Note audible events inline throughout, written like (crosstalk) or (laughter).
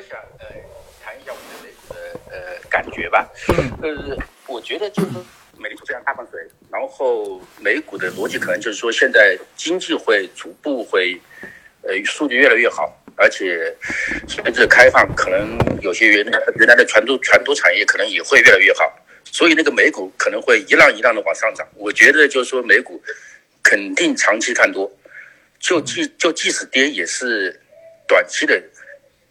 我想呃谈一下我们美股的呃感觉吧。呃，我觉得就是美联储这样大放水，然后美股的逻辑可能就是说，现在经济会逐步会呃数据越来越好，而且随着开放，可能有些原来原来的传统传统产业可能也会越来越好，所以那个美股可能会一浪一浪的往上涨。我觉得就是说美股肯定长期看多，就即就即使跌也是短期的。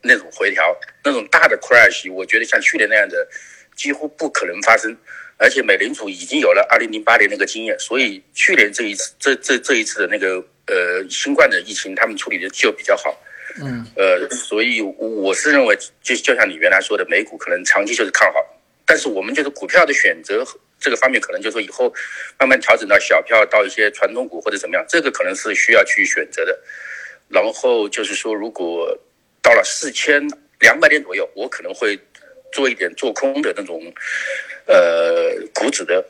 那种回调，那种大的 crash，我觉得像去年那样的几乎不可能发生。而且美联储已经有了二零零八年那个经验，所以去年这一次这这这一次的那个呃新冠的疫情，他们处理的就比较好。嗯。呃，所以我是认为，就就像你原来说的，美股可能长期就是看好，但是我们就是股票的选择这个方面，可能就是说以后慢慢调整到小票，到一些传统股或者怎么样，这个可能是需要去选择的。然后就是说，如果到了四千两百点左右，我可能会做一点做空的那种，呃，股指的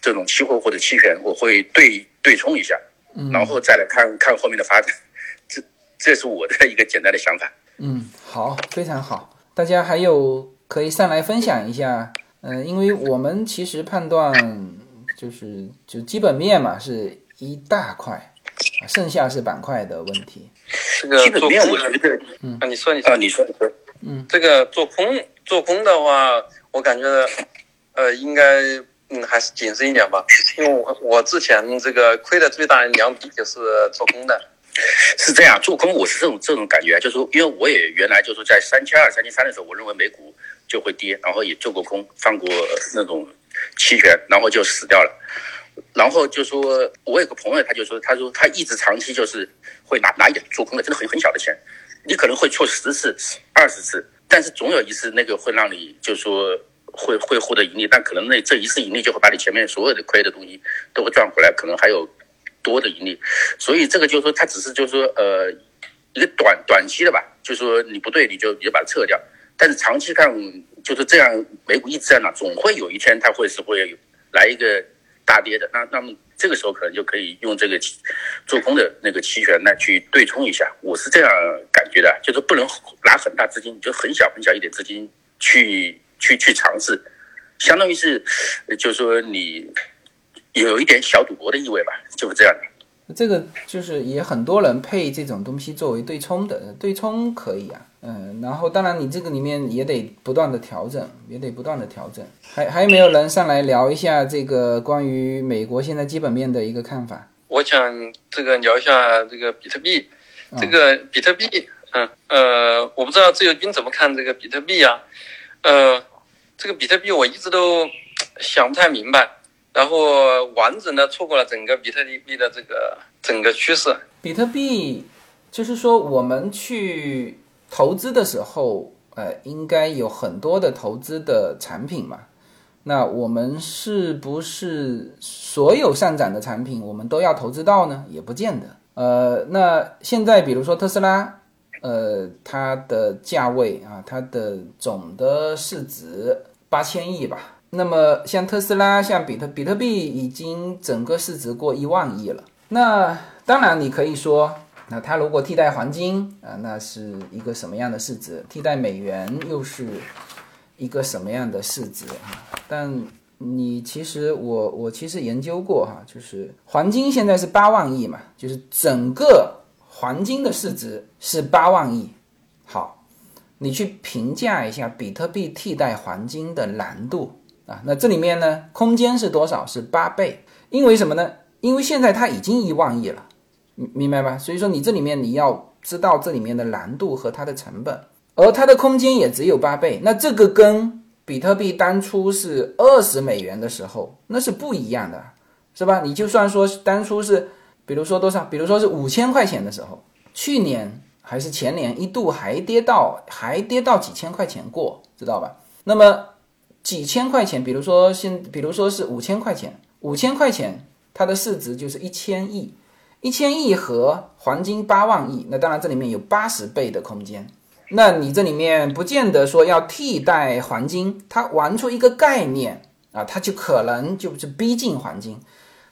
这种期货或者期权，我会对对冲一下，然后再来看看后面的发展。这这是我的一个简单的想法。嗯，好，非常好。大家还有可以上来分享一下。嗯，因为我们其实判断就是就基本面嘛是一大块，剩下是板块的问题。这个做空，我觉得，嗯，啊，你说，你说，啊，你说，嗯，这个做空，做空的话，我感觉，呃，应该，嗯，还是谨慎一点吧，因为我我之前这个亏的最大的两笔就是做空的。是这样，做空我是这种这种感觉，就是说，因为我也原来就是在三千二、三千三的时候，我认为美股就会跌，然后也做过空，放过那种期权，然后就死掉了。然后就说，我有个朋友，他就说，他说他一直长期就是会拿拿一点做空的，真的很很小的钱，你可能会错十次、二十次，但是总有一次那个会让你就说会会获得盈利，但可能那这一次盈利就会把你前面所有的亏的东西都会赚回来，可能还有多的盈利。所以这个就是说，它只是就是说呃一个短短期的吧，就是说你不对你就你就把它撤掉，但是长期看就是这样，美股一直在那，总会有一天它会是会来一个。大跌的那那么这个时候可能就可以用这个做空的那个期权来去对冲一下，我是这样感觉的，就是不能拿很大资金，就很小很小一点资金去去去尝试，相当于是就是说你有一点小赌博的意味吧，就是这样的。这个就是也很多人配这种东西作为对冲的，对冲可以啊。嗯，然后当然你这个里面也得不断的调整，也得不断的调整。还还有没有人上来聊一下这个关于美国现在基本面的一个看法？我想这个聊一下这个比特币，这个比特币，嗯呃，我不知道自由军怎么看这个比特币啊？呃，这个比特币我一直都想不太明白，然后完整的错过了整个比特币的这个整个趋势。比特币就是说我们去。投资的时候，呃，应该有很多的投资的产品嘛。那我们是不是所有上涨的产品我们都要投资到呢？也不见得。呃，那现在比如说特斯拉，呃，它的价位啊，它的总的市值八千亿吧。那么像特斯拉，像比特比特币已经整个市值过一万亿了。那当然你可以说。那它如果替代黄金啊，那是一个什么样的市值？替代美元又是一个什么样的市值啊？但你其实我我其实研究过哈，就是黄金现在是八万亿嘛，就是整个黄金的市值是八万亿。好，你去评价一下比特币替代黄金的难度啊？那这里面呢，空间是多少？是八倍。因为什么呢？因为现在它已经一万亿了。明白吧？所以说你这里面你要知道这里面的难度和它的成本，而它的空间也只有八倍。那这个跟比特币当初是二十美元的时候那是不一样的，是吧？你就算说当初是，比如说多少，比如说是五千块钱的时候，去年还是前年一度还跌到还跌到几千块钱过，知道吧？那么几千块钱，比如说现，比如说是五千块钱，五千块钱它的市值就是一千亿。一千亿和黄金八万亿，那当然这里面有八十倍的空间。那你这里面不见得说要替代黄金，它玩出一个概念啊，它就可能就是逼近黄金。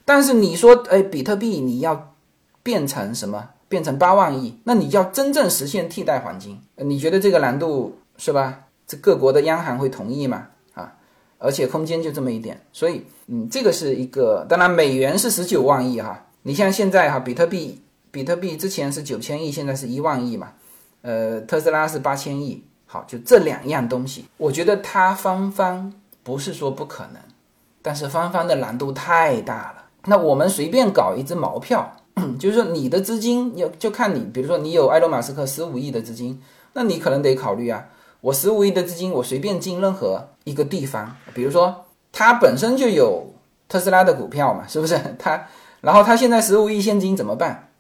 但是你说，哎，比特币你要变成什么？变成八万亿，那你要真正实现替代黄金，你觉得这个难度是吧？这各国的央行会同意吗？啊，而且空间就这么一点，所以嗯，这个是一个，当然美元是十九万亿哈，你像现在哈，比特币，比特币之前是九千亿，现在是一万亿嘛，呃，特斯拉是八千亿，好，就这两样东西，我觉得它翻番不是说不可能，但是翻番的难度太大了。那我们随便搞一只毛票，(clears throat) 就是说你的资金要就看你，比如说你有埃隆·马斯克十五亿的资金，那你可能得考虑啊，我十五亿的资金我随便进任何一个地方，比如说它本身就有特斯拉的股票嘛，是不是？(laughs) 它然后他现在十五亿现金怎么办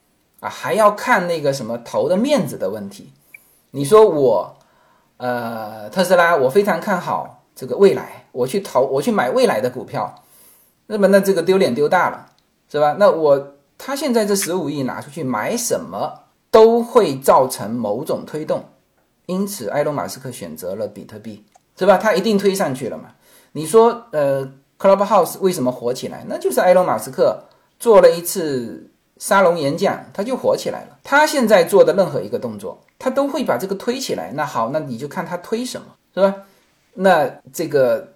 啊？还要看那个什么投的面子的问题。你说我呃特斯拉我非常看好这个未来，我去投我去买未来的股票。那么那这个丢脸丢大了，是吧？那我他现在这十五亿拿出去买什么都会造成某种推动，因此埃隆马斯克选择了比特币，是吧？他一定推上去了嘛？你说呃，Clubhouse 为什么火起来？那就是埃隆马斯克做了一次沙龙演讲，他就火起来了。他现在做的任何一个动作，他都会把这个推起来。那好，那你就看他推什么，是吧？那这个。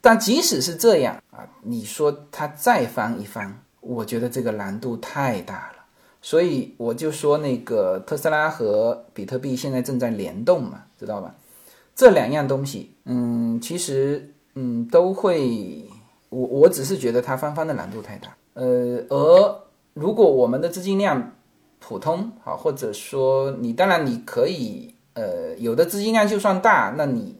但即使是这样啊，你说他再翻一翻，我觉得这个难度太大了。所以我就说那个特斯拉和比特币现在正在联动嘛，知道吧？这两样东西，嗯，其实嗯都会，我我只是觉得它翻番的难度太大。呃，而如果我们的资金量普通，好，或者说你当然你可以，呃，有的资金量就算大，那你。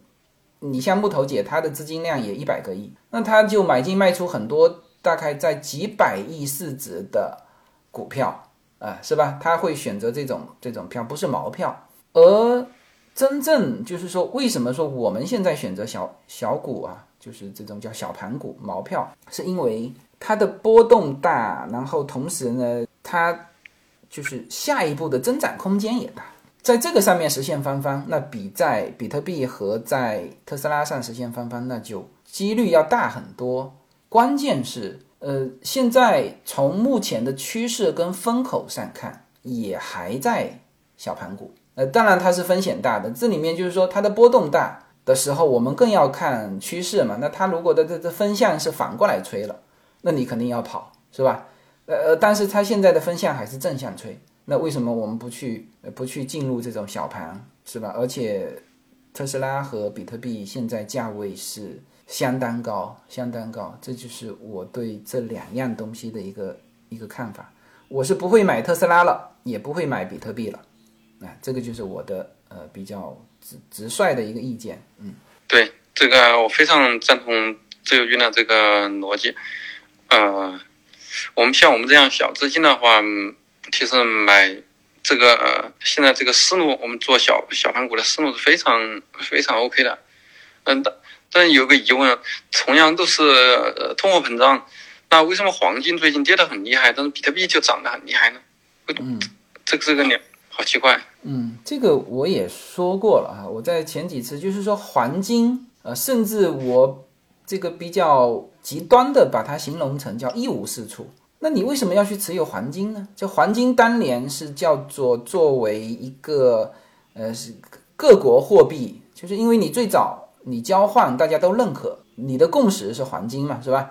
你像木头姐，她的资金量也一百个亿，那她就买进卖出很多，大概在几百亿市值的股票啊，是吧？他会选择这种这种票，不是毛票。而真正就是说，为什么说我们现在选择小小股啊，就是这种叫小盘股、毛票，是因为它的波动大，然后同时呢，它就是下一步的增长空间也大。在这个上面实现翻番，那比在比特币和在特斯拉上实现翻番，那就几率要大很多。关键是，呃，现在从目前的趋势跟风口上看，也还在小盘股。呃，当然它是风险大的，这里面就是说它的波动大的时候，我们更要看趋势嘛。那它如果的这这风向是反过来吹了，那你肯定要跑，是吧？呃呃，但是它现在的风向还是正向吹。那为什么我们不去不去进入这种小盘，是吧？而且特斯拉和比特币现在价位是相当高，相当高，这就是我对这两样东西的一个一个看法。我是不会买特斯拉了，也不会买比特币了。啊，这个就是我的呃比较直直率的一个意见。嗯，对这个我非常赞同自由军的这个逻辑。呃，我们像我们这样小资金的话。其实买这个呃，现在这个思路，我们做小小盘股的思路是非常非常 OK 的。嗯，但但有个疑问，同样都是呃通货膨胀，那为什么黄金最近跌得很厉害，但是比特币就涨得很厉害呢？嗯，这个这个好奇怪。嗯，这个我也说过了啊，我在前几次就是说黄金，呃，甚至我这个比较极端的把它形容成叫一无是处。那你为什么要去持有黄金呢？这黄金当年是叫做作为一个，呃，是各国货币，就是因为你最早你交换大家都认可，你的共识是黄金嘛，是吧？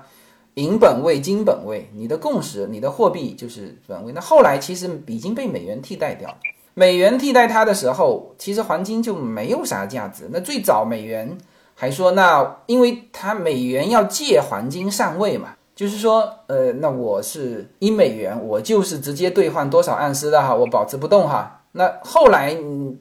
银本位、金本位，你的共识，你的货币就是本位。那后来其实已经被美元替代掉，美元替代它的时候，其实黄金就没有啥价值。那最早美元还说，那因为它美元要借黄金上位嘛。就是说，呃，那我是一美元，我就是直接兑换多少盎司的哈，我保持不动哈。那后来，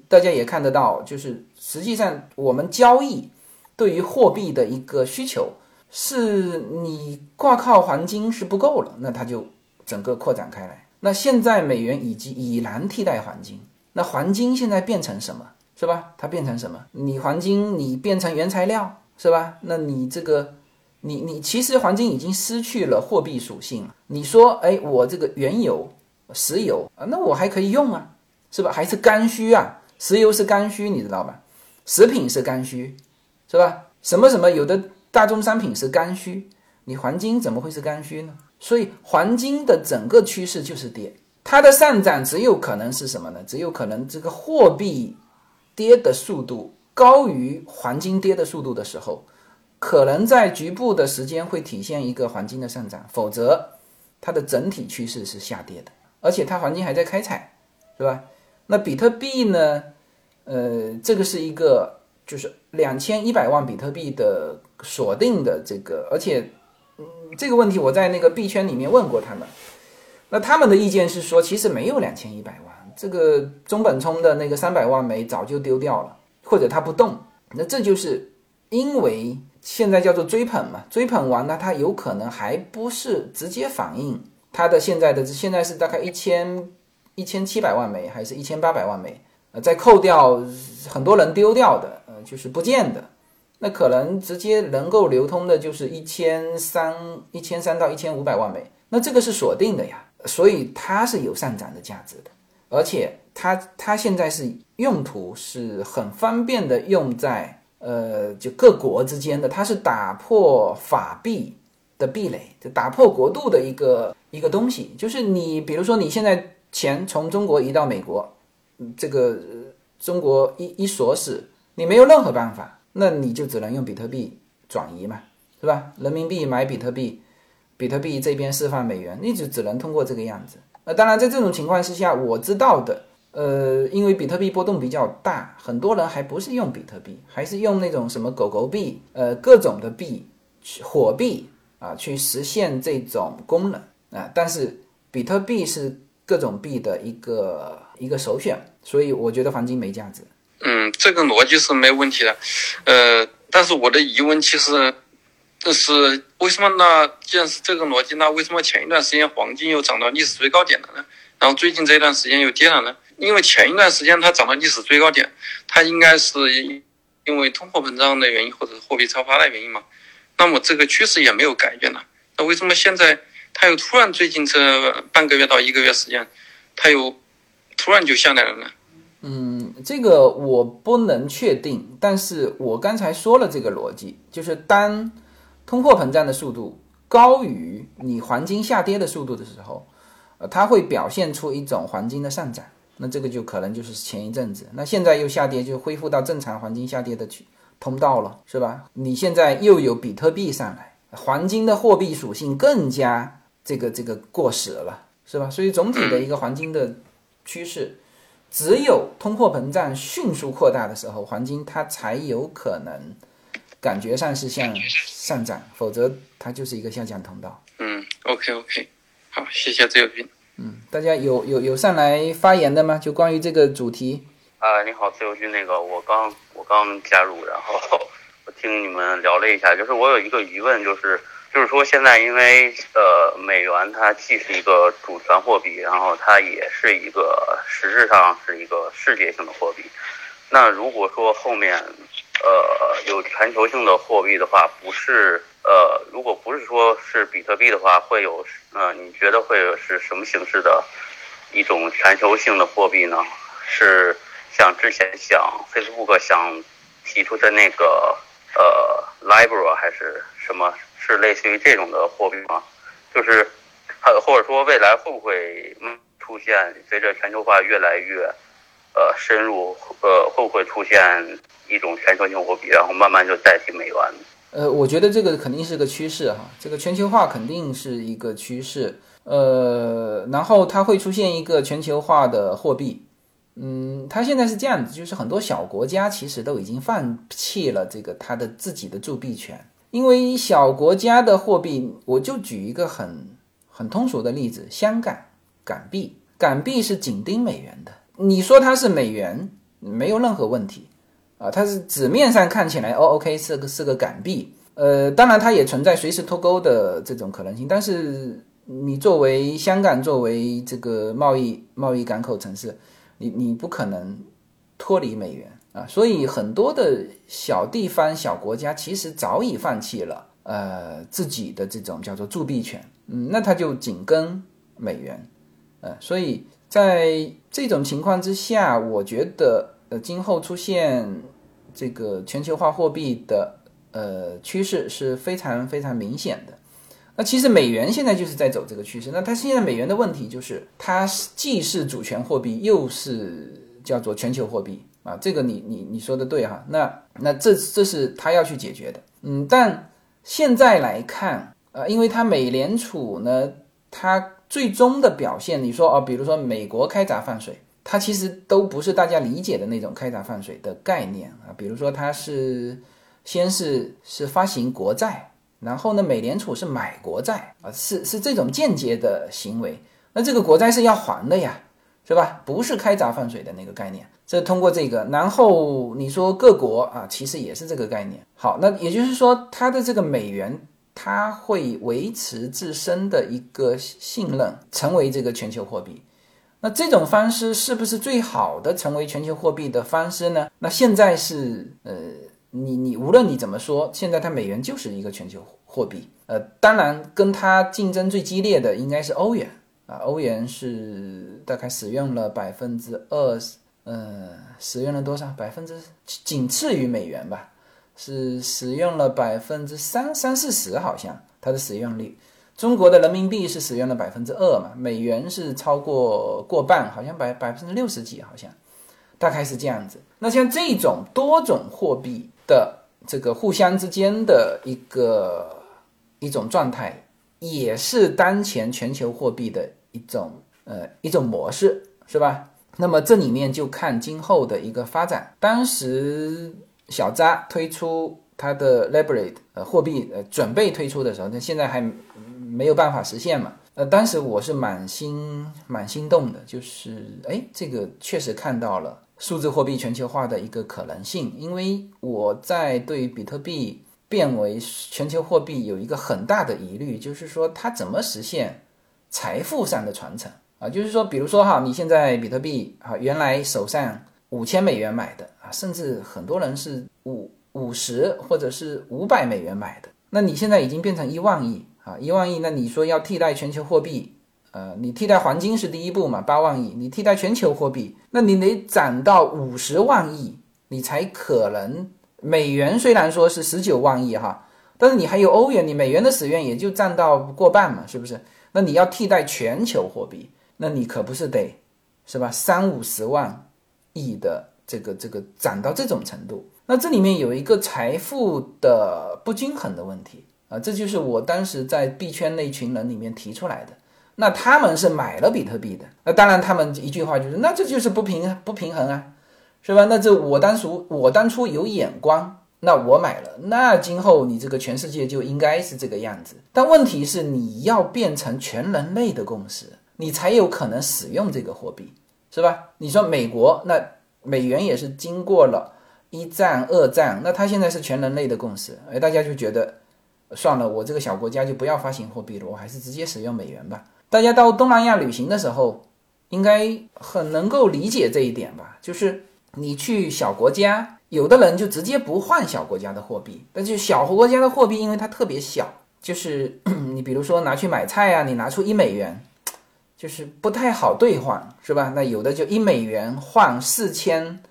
大家也看得到，就是实际上我们交易对于货币的一个需求，是你挂靠黄金是不够了，那它就整个扩展开来。那现在美元以及已然替代黄金，那黄金现在变成什么，是吧？它变成什么？你黄金你变成原材料，是吧？那你这个。你你其实黄金已经失去了货币属性了。你说，哎，我这个原油、石油啊，那我还可以用啊，是吧？还是刚需啊？石油是刚需，你知道吧？食品是刚需，是吧？什么什么有的大宗商品是刚需，你黄金怎么会是刚需呢？所以黄金的整个趋势就是跌，它的上涨只有可能是什么呢？只有可能这个货币跌的速度高于黄金跌的速度的时候，可能在局部的时间会体现一个黄金的上涨，否则它的整体趋势是下跌的，而且它黄金还在开采，是吧？那比特币呢？呃，这个是一个就是两千一百万比特币的锁定的这个，而且，嗯，这个问题我在那个币圈里面问过他们，那他们的意见是说，其实没有两千一百万，这个中本聪的那个三百万枚早就丢掉了，或者他不动，那这就是因为现在叫做追捧嘛，追捧完了，它有可能还不是直接反映它的现在的现在是大概一千一千七百万枚，还是一千八百万枚。呃，再扣掉很多人丢掉的，呃，就是不见的，那可能直接能够流通的就是一千三、一千三到一千五百万枚，那这个是锁定的呀，所以它是有上涨的价值的，而且它它现在是用途是很方便的，用在呃就各国之间的，它是打破法币的壁垒，就打破国度的一个一个东西，就是你比如说你现在钱从中国移到美国。这个中国一一锁死，你没有任何办法，那你就只能用比特币转移嘛，是吧？人民币买比特币，比特币这边释放美元，你就只能通过这个样子。那当然，在这种情况之下，我知道的，呃，因为比特币波动比较大，很多人还不是用比特币，还是用那种什么狗狗币，呃，各种的币，火币啊，去实现这种功能啊。但是比特币是各种币的一个一个首选。所以我觉得黄金没价值。嗯，这个逻辑是没问题的，呃，但是我的疑问其实，这是为什么呢？既然是这个逻辑，那为什么前一段时间黄金又涨到历史最高点了呢？然后最近这一段时间又跌了呢？因为前一段时间它涨到历史最高点，它应该是因为通货膨胀的原因或者是货币超发的原因嘛？那么这个趋势也没有改变呢？那为什么现在它又突然最近这半个月到一个月时间，它又？突然就下来了呢？嗯，这个我不能确定，但是我刚才说了这个逻辑，就是当通货膨胀的速度高于你黄金下跌的速度的时候，呃，它会表现出一种黄金的上涨，那这个就可能就是前一阵子，那现在又下跌，就恢复到正常黄金下跌的去通道了，是吧？你现在又有比特币上来，黄金的货币属性更加这个这个过时了，是吧？所以总体的一个黄金的。趋势，只有通货膨胀迅速扩大的时候，黄金它才有可能感觉上是向上涨，否则它就是一个下降通道。嗯，OK OK，好，谢谢自由军。嗯，大家有有有上来发言的吗？就关于这个主题。啊，你好，自由军，那个我刚我刚加入，然后我听你们聊了一下，就是我有一个疑问，就是。就是说，现在因为呃，美元它既是一个主权货币，然后它也是一个实质上是一个世界性的货币。那如果说后面呃有全球性的货币的话，不是呃，如果不是说是比特币的话，会有呃，你觉得会是什么形式的一种全球性的货币呢？是像之前想 Facebook 想提出的那个呃 Libra 还是什么？是类似于这种的货币吗？就是，呃，或者说未来会不会出现随着全球化越来越，呃，深入，呃，会不会出现一种全球性货币，然后慢慢就代替美元？呃，我觉得这个肯定是个趋势哈，这个全球化肯定是一个趋势，呃，然后它会出现一个全球化的货币，嗯，它现在是这样子，就是很多小国家其实都已经放弃了这个它的自己的铸币权。因为小国家的货币，我就举一个很很通俗的例子，香港港币，港币是紧盯美元的。你说它是美元，没有任何问题啊，它是纸面上看起来哦，OK，是个是个港币。呃，当然它也存在随时脱钩的这种可能性，但是你作为香港作为这个贸易贸易港口城市，你你不可能脱离美元。啊，所以很多的小地方、小国家其实早已放弃了呃自己的这种叫做铸币权，嗯，那它就紧跟美元，呃，所以在这种情况之下，我觉得呃今后出现这个全球化货币的呃趋势是非常非常明显的。那其实美元现在就是在走这个趋势，那它现在美元的问题就是它既是主权货币，又是叫做全球货币。啊，这个你你你说的对哈，那那这这是它要去解决的，嗯，但现在来看，呃，因为它美联储呢，它最终的表现，你说哦，比如说美国开闸放水，它其实都不是大家理解的那种开闸放水的概念啊，比如说它是先是是发行国债，然后呢，美联储是买国债啊，是是这种间接的行为，那这个国债是要还的呀。是吧？不是开闸放水的那个概念，这通过这个，然后你说各国啊，其实也是这个概念。好，那也就是说，它的这个美元，它会维持自身的一个信任，成为这个全球货币。那这种方式是不是最好的成为全球货币的方式呢？那现在是，呃，你你无论你怎么说，现在它美元就是一个全球货币。呃，当然跟它竞争最激烈的应该是欧元。啊，欧元是大概使用了百分之二十，呃，使用了多少？百分之仅次于美元吧，是使用了百分之三三四十，好像它的使用率。中国的人民币是使用了百分之二嘛，美元是超过过半，好像百百分之六十几，好像大概是这样子。那像这种多种货币的这个互相之间的一个一种状态。也是当前全球货币的一种呃一种模式，是吧？那么这里面就看今后的一个发展。当时小扎推出他的 Libra 呃货币呃准备推出的时候，那现在还没有办法实现嘛？呃，当时我是满心蛮心动的，就是哎，这个确实看到了数字货币全球化的一个可能性，因为我在对比特币。变为全球货币有一个很大的疑虑，就是说它怎么实现财富上的传承啊？就是说，比如说哈，你现在比特币啊，原来手上五千美元买的，甚至很多人是五五十或者是五百美元买的，那你现在已经变成一万亿啊，一万亿，那你说要替代全球货币，呃，你替代黄金是第一步嘛，八万亿，你替代全球货币，那你得涨到五十万亿，你才可能。美元虽然说是十九万亿哈，但是你还有欧元，你美元的使用也就占到过半嘛，是不是？那你要替代全球货币，那你可不是得，是吧？三五十万亿的这个这个涨到这种程度，那这里面有一个财富的不均衡的问题啊，这就是我当时在币圈那群人里面提出来的。那他们是买了比特币的，那当然他们一句话就是，那这就是不平不平衡啊。是吧？那这我当初我当初有眼光，那我买了，那今后你这个全世界就应该是这个样子。但问题是你要变成全人类的共识，你才有可能使用这个货币，是吧？你说美国那美元也是经过了一战、二战，那它现在是全人类的共识，哎，大家就觉得算了，我这个小国家就不要发行货币了，我还是直接使用美元吧。大家到东南亚旅行的时候，应该很能够理解这一点吧？就是。你去小国家，有的人就直接不换小国家的货币，但是小国家的货币因为它特别小，就是 (clears throat) 你比如说拿去买菜啊，你拿出一美元，就是不太好兑换，是吧？那有的就一美元换四千，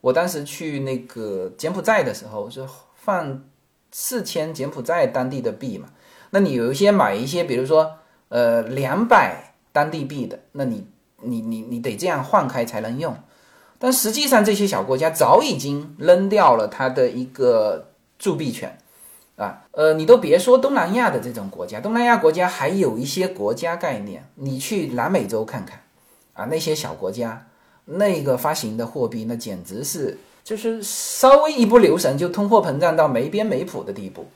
我当时去那个柬埔寨的时候是换四千柬埔寨当地的币嘛，那你有一些买一些，比如说呃两百当地币的，那你你你你得这样换开才能用。但实际上，这些小国家早已经扔掉了它的一个铸币权，啊，呃，你都别说东南亚的这种国家，东南亚国家还有一些国家概念，你去南美洲看看，啊，那些小国家那个发行的货币，那简直是就是稍微一不留神就通货膨胀到没边没谱的地步，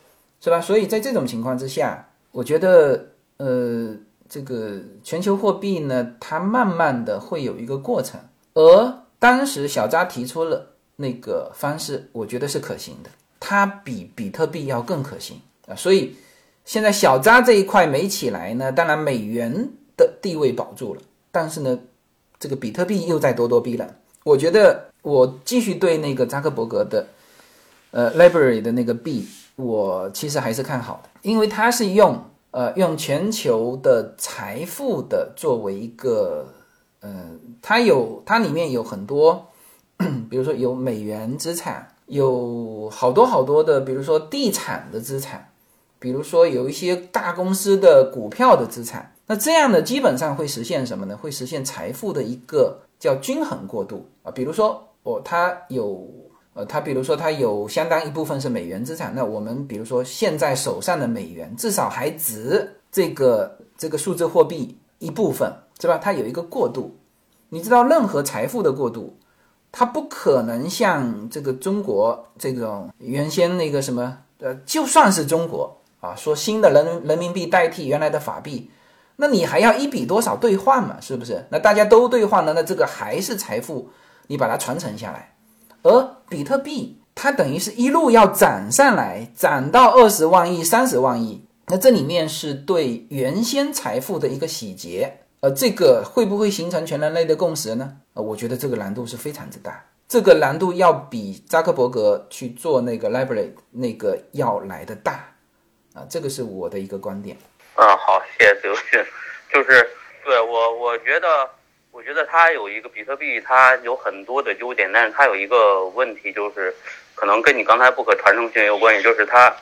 是吧？所以在这种情况之下，我觉得，呃，这个全球货币呢，它慢慢的会有一个过程，而当时小扎提出了那个方式，我觉得是可行的，它比比特币要更可行啊。所以现在小扎这一块没起来呢，当然美元的地位保住了，但是呢，这个比特币又在咄咄逼人。我觉得我继续对那个扎克伯格的呃 Library 的那个币，我其实还是看好的，因为它是用呃用全球的财富的作为一个。嗯，它有，它里面有很多，(clears throat) 比如说有美元资产，有好多好多的，比如说地产的资产，比如说有一些大公司的股票的资产。那这样的基本上会实现什么呢？会实现财富的一个叫均衡过渡啊。比如说哦，它有呃，它比如说它有相当一部分是美元资产，那我们比如说现在手上的美元至少还值这个这个数字货币一部分，是吧？它有一个过渡，你知道任何财富的过渡，它不可能像这个中国这种原先那个什么呃，就算是中国啊，说新的人人民币代替原来的法币。那你还要一比多少兑换嘛？是不是？那大家都兑换了，那这个还是财富，你把它传承下来。而比特币它等于是一路要涨上来，涨到二十万亿、三十万亿，那这里面是对原先财富的一个洗劫。呃，这个会不会形成全人类的共识呢？呃，我觉得这个难度是非常之大，这个难度要比扎克伯格去做那个 library 那个要来的大。啊，这个是我的一个观点。嗯，好，谢谢刘迅。就是对我，我觉得，我觉得它有一个比特币，它有很多的优点，但是它有一个问题，就是可能跟你刚才不可传承性有关系，就是它，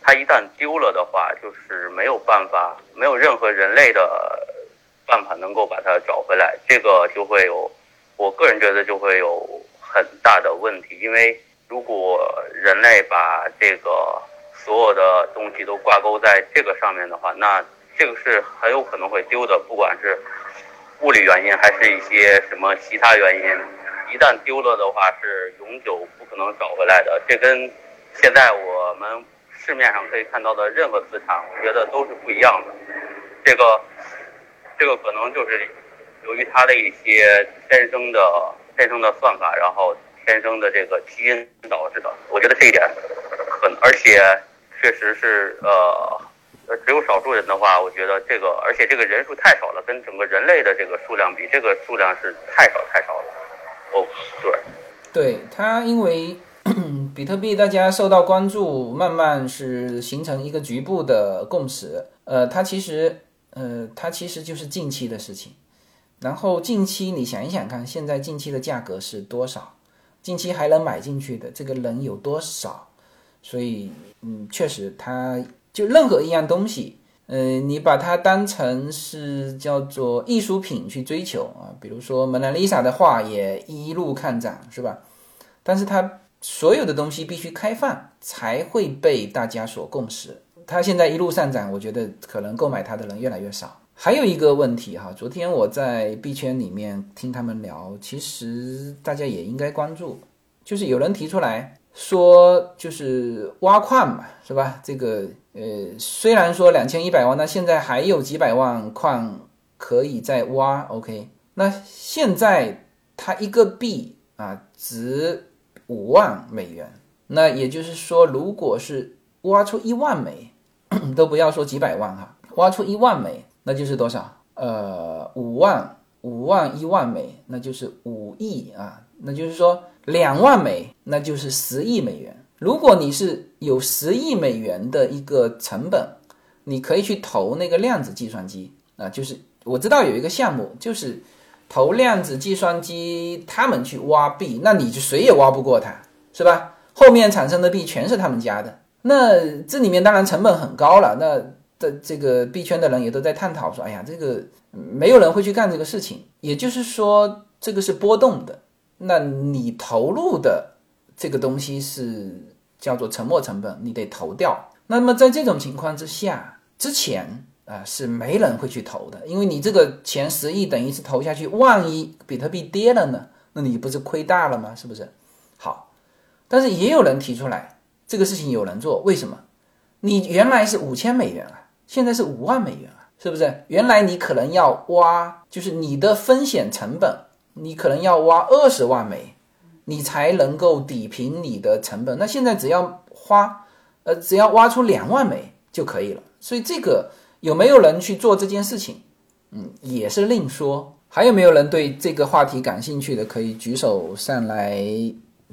它一旦丢了的话，就是没有办法，没有任何人类的办法能够把它找回来，这个就会有，我个人觉得就会有很大的问题，因为如果人类把这个。所有的东西都挂钩在这个上面的话，那这个是很有可能会丢的，不管是物理原因还是一些什么其他原因，一旦丢了的话是永久不可能找回来的。这跟现在我们市面上可以看到的任何资产，我觉得都是不一样的。这个这个可能就是由于它的一些天生的天生的算法，然后天生的这个基因导致的。我觉得这一点很，而且。确实是，呃，只有少数人的话，我觉得这个，而且这个人数太少了，跟整个人类的这个数量比，这个数量是太少太少了。哦，对，对它，因为 (clears throat) 比特币大家受到关注，慢慢是形成一个局部的共识。呃，它其实，呃，它其实就是近期的事情。然后近期你想一想看，现在近期的价格是多少？近期还能买进去的这个人有多少？所以，嗯，确实，它就任何一样东西，嗯，你把它当成是叫做艺术品去追求啊，比如说蒙娜丽莎的画也一路看涨，是吧？但是它所有的东西必须开放才会被大家所共识。它现在一路上涨，我觉得可能购买它的人越来越少。还有一个问题哈，昨天我在币圈里面听他们聊，其实大家也应该关注，就是有人提出来。说就是挖矿嘛，是吧？这个呃，虽然说两千一百万，那现在还有几百万矿可以再挖。OK，那现在它一个币啊值五万美元，那也就是说，如果是挖出一万枚，(clears throat) 都不要说几百万哈，挖出一万枚，那就是多少？呃，五万五万一万枚，那就是五亿啊，那就是说。两万枚，那就是十亿美元。如果你是有十亿美元的一个成本，你可以去投那个量子计算机啊，就是我知道有一个项目，就是投量子计算机，他们去挖币，那你就谁也挖不过他，是吧？后面产生的币全是他们家的，那这里面当然成本很高了。那的这个币圈的人也都在探讨说，哎呀，这个没有人会去干这个事情，也就是说，这个是波动的。那你投入的这个东西是叫做沉没成本，你得投掉。那么在这种情况之下，之前啊是没人会去投的，因为你这个钱十亿等于是投下去，万一比特币跌了呢，那你不是亏大了吗？是不是？好，但是也有人提出来，这个事情有人做，为什么？你原来是五千美元啊，现在是五万美元啊，是不是？原来你可能要挖，就是你的风险成本。你可能要挖二十万美，你才能够抵平你的成本。那现在只要花，呃，只要挖出两万美就可以了。所以这个有没有人去做这件事情，嗯，也是另说。还有没有人对这个话题感兴趣的，可以举手上来，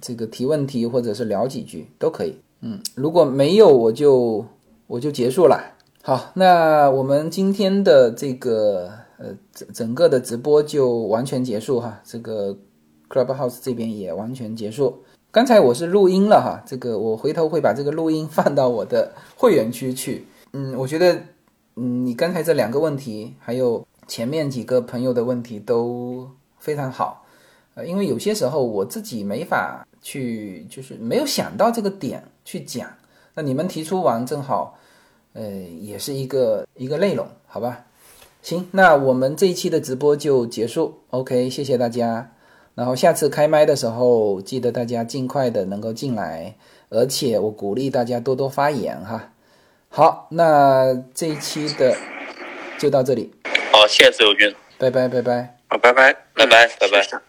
这个提问题或者是聊几句都可以。嗯，如果没有，我就我就结束了。好，那我们今天的这个。呃，整整个的直播就完全结束哈，这个 Clubhouse 这边也完全结束。刚才我是录音了哈，这个我回头会把这个录音放到我的会员区去。嗯，我觉得，嗯，你刚才这两个问题，还有前面几个朋友的问题都非常好。呃，因为有些时候我自己没法去，就是没有想到这个点去讲。那你们提出完正好，呃，也是一个一个内容，好吧？行，那我们这一期的直播就结束。OK，谢谢大家。然后下次开麦的时候，记得大家尽快的能够进来，而且我鼓励大家多多发言哈。好，那这一期的就到这里，好，谢谢自由军，拜拜拜拜。好，拜拜，拜拜，拜拜。